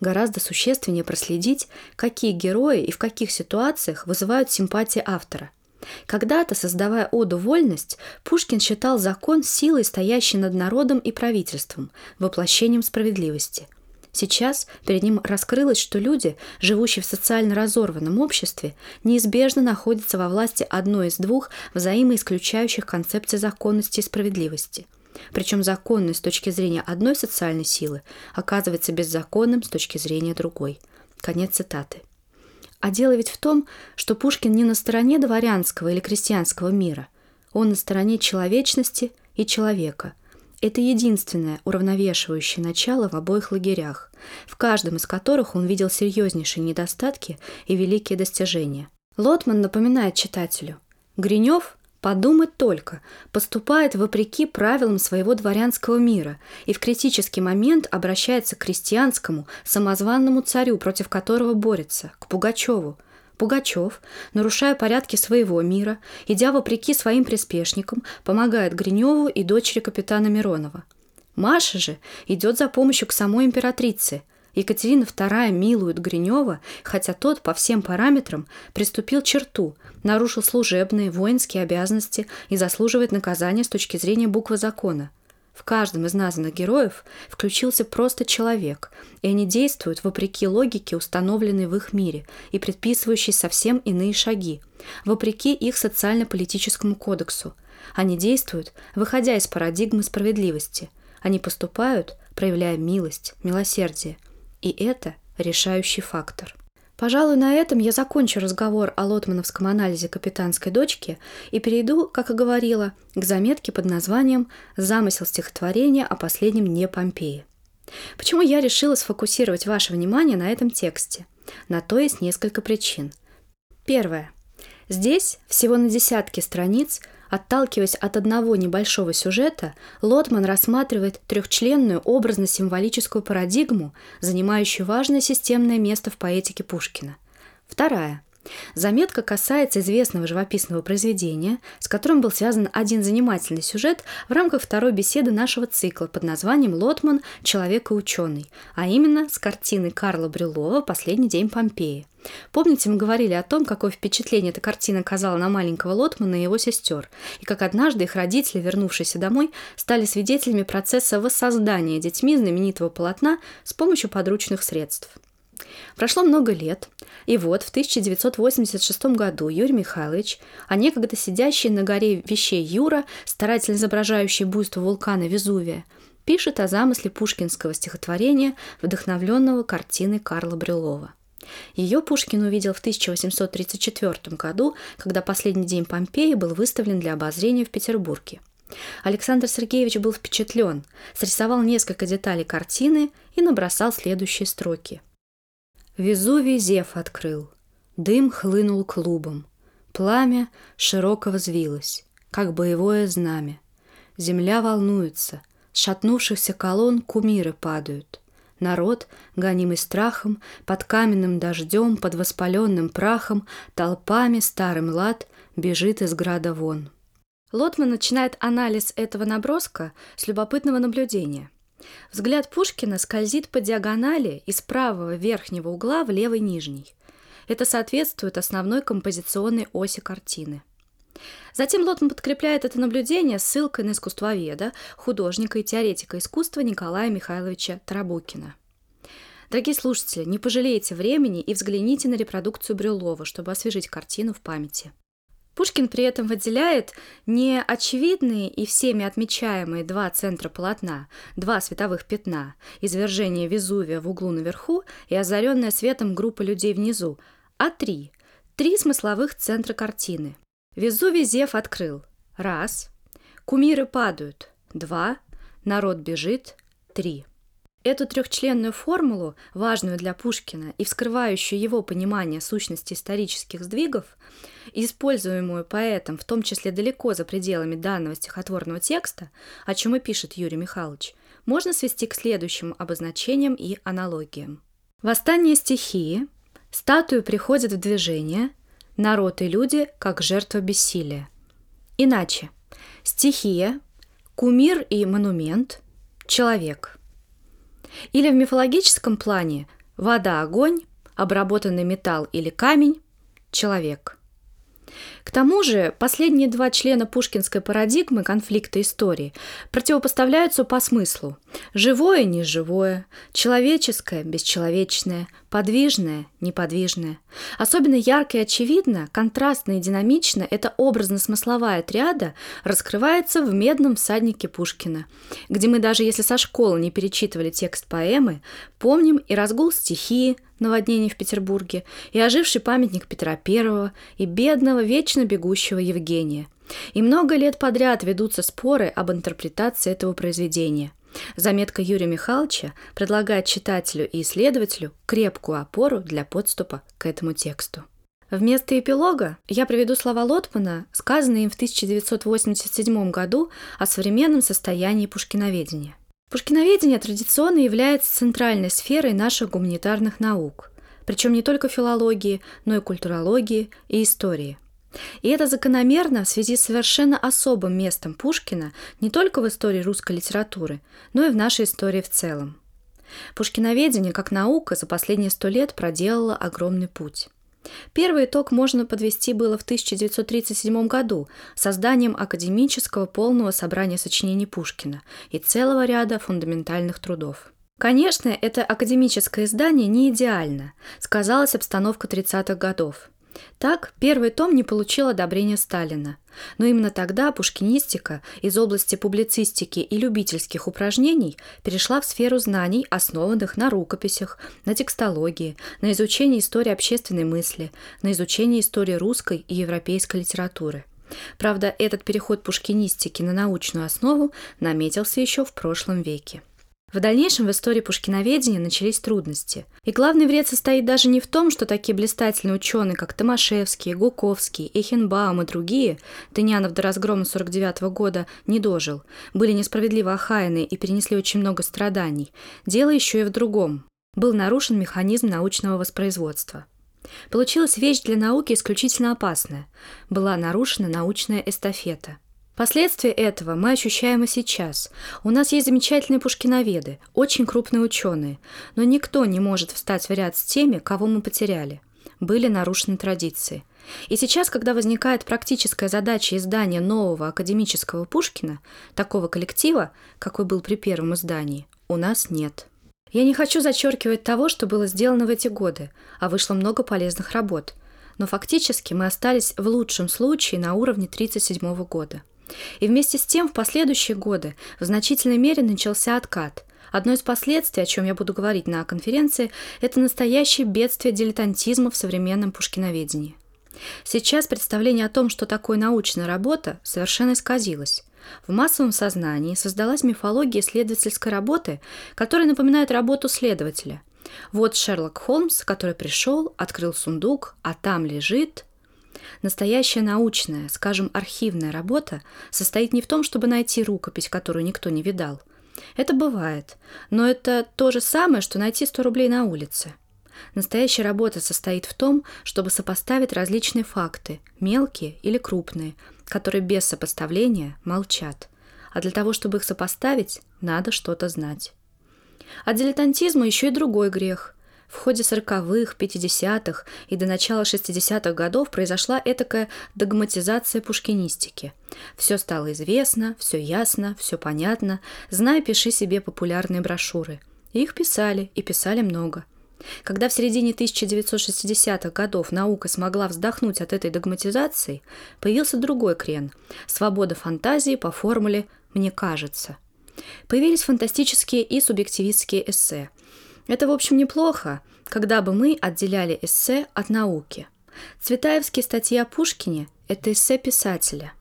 Гораздо существеннее проследить, какие герои и в каких ситуациях вызывают симпатии автора – когда-то, создавая оду «Вольность», Пушкин считал закон силой, стоящей над народом и правительством, воплощением справедливости – Сейчас перед ним раскрылось, что люди, живущие в социально разорванном обществе, неизбежно находятся во власти одной из двух взаимоисключающих концепций законности и справедливости. Причем законность с точки зрения одной социальной силы оказывается беззаконным с точки зрения другой. Конец цитаты. А дело ведь в том, что Пушкин не на стороне дворянского или крестьянского мира. Он на стороне человечности и человека, это единственное уравновешивающее начало в обоих лагерях, в каждом из которых он видел серьезнейшие недостатки и великие достижения. Лотман напоминает читателю, Гринев Подумать только, поступает вопреки правилам своего дворянского мира и в критический момент обращается к крестьянскому, самозванному царю, против которого борется, к Пугачеву – Пугачев, нарушая порядки своего мира, идя вопреки своим приспешникам, помогает Гриневу и дочери капитана Миронова. Маша же идет за помощью к самой императрице, Екатерина II милует Гринева, хотя тот по всем параметрам приступил черту, нарушил служебные, воинские обязанности и заслуживает наказания с точки зрения буквы закона. В каждом из названных героев включился просто человек, и они действуют вопреки логике, установленной в их мире, и предписывающей совсем иные шаги, вопреки их социально-политическому кодексу. Они действуют, выходя из парадигмы справедливости. Они поступают, проявляя милость, милосердие – и это решающий фактор. Пожалуй, на этом я закончу разговор о лотмановском анализе капитанской дочки и перейду, как и говорила, к заметке под названием «Замысел стихотворения о последнем не Помпеи». Почему я решила сфокусировать ваше внимание на этом тексте? На то есть несколько причин. Первое. Здесь, всего на десятки страниц, Отталкиваясь от одного небольшого сюжета, Лотман рассматривает трехчленную образно-символическую парадигму, занимающую важное системное место в поэтике Пушкина. Вторая. Заметка касается известного живописного произведения, с которым был связан один занимательный сюжет в рамках второй беседы нашего цикла под названием «Лотман. Человек и ученый», а именно с картины Карла Брюлова «Последний день Помпеи». Помните, мы говорили о том, какое впечатление эта картина оказала на маленького Лотмана и его сестер, и как однажды их родители, вернувшиеся домой, стали свидетелями процесса воссоздания детьми знаменитого полотна с помощью подручных средств. Прошло много лет, и вот в 1986 году Юрий Михайлович, а некогда сидящий на горе вещей Юра, старательно изображающий буйство вулкана Везувия, пишет о замысле пушкинского стихотворения, вдохновленного картиной Карла Брюлова. Ее Пушкин увидел в 1834 году, когда последний день Помпеи был выставлен для обозрения в Петербурге. Александр Сергеевич был впечатлен, срисовал несколько деталей картины и набросал следующие строки. Везувий зев открыл, дым хлынул клубом, пламя широко взвилось, как боевое знамя. Земля волнуется, с шатнувшихся колонн кумиры падают. Народ, гонимый страхом, под каменным дождем, под воспаленным прахом, толпами старым лад бежит из града вон. Лотман начинает анализ этого наброска с любопытного наблюдения. Взгляд Пушкина скользит по диагонали из правого верхнего угла в левый нижний. Это соответствует основной композиционной оси картины – Затем Лотман подкрепляет это наблюдение ссылкой на искусствоведа, художника и теоретика искусства Николая Михайловича Тарабукина. Дорогие слушатели, не пожалейте времени и взгляните на репродукцию Брюлова, чтобы освежить картину в памяти. Пушкин при этом выделяет не очевидные и всеми отмечаемые два центра полотна, два световых пятна, извержение Везувия в углу наверху и озаренная светом группа людей внизу, а три, три смысловых центра картины – Везувий Зев открыл. Раз. Кумиры падают. Два. Народ бежит. Три. Эту трехчленную формулу, важную для Пушкина и вскрывающую его понимание сущности исторических сдвигов, используемую поэтом, в том числе далеко за пределами данного стихотворного текста, о чем и пишет Юрий Михайлович, можно свести к следующим обозначениям и аналогиям. Восстание стихии, статую приходит в движение, народ и люди как жертва бессилия. Иначе. Стихия, кумир и монумент, человек. Или в мифологическом плане вода – огонь, обработанный металл или камень – человек – к тому же последние два члена пушкинской парадигмы конфликта истории противопоставляются по смыслу. Живое – неживое, человеческое – бесчеловечное, подвижное – неподвижное. Особенно ярко и очевидно, контрастно и динамично эта образно-смысловая триада раскрывается в «Медном всаднике Пушкина», где мы даже если со школы не перечитывали текст поэмы, помним и разгул стихии – наводнение в Петербурге, и оживший памятник Петра I, и бедного, вечно бегущего Евгения. И много лет подряд ведутся споры об интерпретации этого произведения. Заметка Юрия Михайловича предлагает читателю и исследователю крепкую опору для подступа к этому тексту. Вместо эпилога я приведу слова Лотмана, сказанные им в 1987 году о современном состоянии пушкиноведения. Пушкиноведение традиционно является центральной сферой наших гуманитарных наук, причем не только филологии, но и культурологии и истории. И это закономерно в связи с совершенно особым местом Пушкина не только в истории русской литературы, но и в нашей истории в целом. Пушкиноведение как наука за последние сто лет проделало огромный путь. Первый итог можно подвести было в 1937 году созданием академического полного собрания сочинений Пушкина и целого ряда фундаментальных трудов. Конечно, это академическое издание не идеально, сказалась обстановка 30-х годов. Так, первый том не получил одобрения Сталина. Но именно тогда пушкинистика из области публицистики и любительских упражнений перешла в сферу знаний, основанных на рукописях, на текстологии, на изучении истории общественной мысли, на изучении истории русской и европейской литературы. Правда, этот переход пушкинистики на научную основу наметился еще в прошлом веке. В дальнейшем в истории пушкиноведения начались трудности. И главный вред состоит даже не в том, что такие блистательные ученые, как Томашевский, Гуковский, Эхенбаум и другие, Тынянов до разгрома 49 года не дожил, были несправедливо охаяны и перенесли очень много страданий. Дело еще и в другом. Был нарушен механизм научного воспроизводства. Получилась вещь для науки исключительно опасная. Была нарушена научная эстафета – Последствия этого мы ощущаем и сейчас. У нас есть замечательные пушкиноведы, очень крупные ученые, но никто не может встать в ряд с теми, кого мы потеряли. Были нарушены традиции. И сейчас, когда возникает практическая задача издания нового академического Пушкина, такого коллектива, какой был при первом издании, у нас нет. Я не хочу зачеркивать того, что было сделано в эти годы, а вышло много полезных работ. Но фактически мы остались в лучшем случае на уровне 1937 года. И вместе с тем в последующие годы в значительной мере начался откат. Одно из последствий, о чем я буду говорить на конференции, это настоящее бедствие дилетантизма в современном пушкиноведении. Сейчас представление о том, что такое научная работа, совершенно исказилось. В массовом сознании создалась мифология исследовательской работы, которая напоминает работу следователя. Вот Шерлок Холмс, который пришел, открыл сундук, а там лежит Настоящая научная, скажем, архивная работа состоит не в том, чтобы найти рукопись, которую никто не видал. Это бывает, но это то же самое, что найти 100 рублей на улице. Настоящая работа состоит в том, чтобы сопоставить различные факты, мелкие или крупные, которые без сопоставления молчат. А для того, чтобы их сопоставить, надо что-то знать. От дилетантизма еще и другой грех – в ходе 40-х, 50-х и до начала 60-х годов произошла этакая догматизация пушкинистики. Все стало известно, все ясно, все понятно. Знай, пиши себе популярные брошюры. Их писали, и писали много. Когда в середине 1960-х годов наука смогла вздохнуть от этой догматизации, появился другой крен – свобода фантазии по формуле «мне кажется». Появились фантастические и субъективистские эссе – это, в общем, неплохо, когда бы мы отделяли эссе от науки. Цветаевские статьи о Пушкине – это эссе писателя.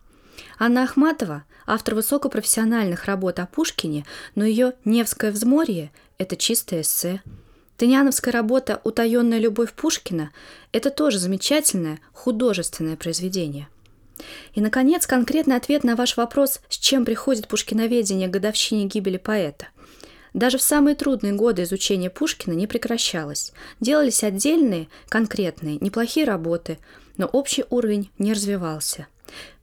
Анна Ахматова – автор высокопрофессиональных работ о Пушкине, но ее «Невское взморье» – это чистое эссе. Тыняновская работа «Утаенная любовь Пушкина» – это тоже замечательное художественное произведение. И, наконец, конкретный ответ на ваш вопрос, с чем приходит пушкиноведение к годовщине гибели поэта – даже в самые трудные годы изучения Пушкина не прекращалось. Делались отдельные, конкретные, неплохие работы, но общий уровень не развивался.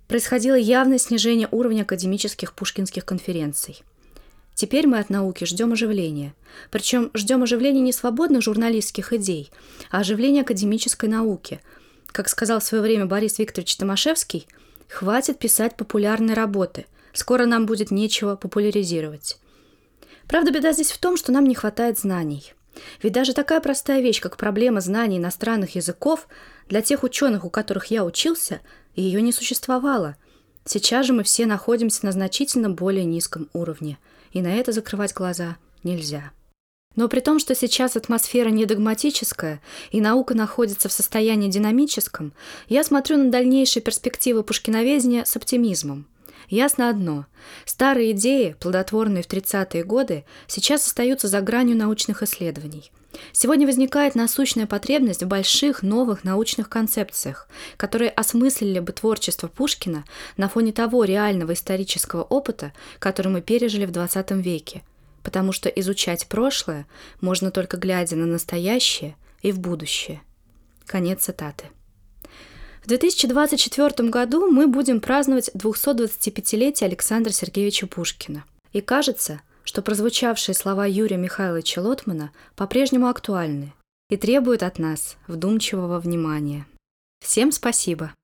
Происходило явное снижение уровня академических пушкинских конференций. Теперь мы от науки ждем оживления. Причем ждем оживления не свободных журналистских идей, а оживления академической науки. Как сказал в свое время Борис Викторович Томашевский, хватит писать популярные работы, скоро нам будет нечего популяризировать. Правда, беда здесь в том, что нам не хватает знаний. Ведь даже такая простая вещь, как проблема знаний иностранных языков, для тех ученых, у которых я учился, ее не существовало. Сейчас же мы все находимся на значительно более низком уровне, и на это закрывать глаза нельзя. Но при том, что сейчас атмосфера не догматическая и наука находится в состоянии динамическом, я смотрю на дальнейшие перспективы пушкиноведения с оптимизмом – Ясно одно. Старые идеи, плодотворные в 30-е годы, сейчас остаются за гранью научных исследований. Сегодня возникает насущная потребность в больших новых научных концепциях, которые осмыслили бы творчество Пушкина на фоне того реального исторического опыта, который мы пережили в 20 веке, потому что изучать прошлое можно только глядя на настоящее и в будущее. Конец цитаты. В 2024 году мы будем праздновать 225-летие Александра Сергеевича Пушкина. И кажется, что прозвучавшие слова Юрия Михайловича Лотмана по-прежнему актуальны и требуют от нас вдумчивого внимания. Всем спасибо!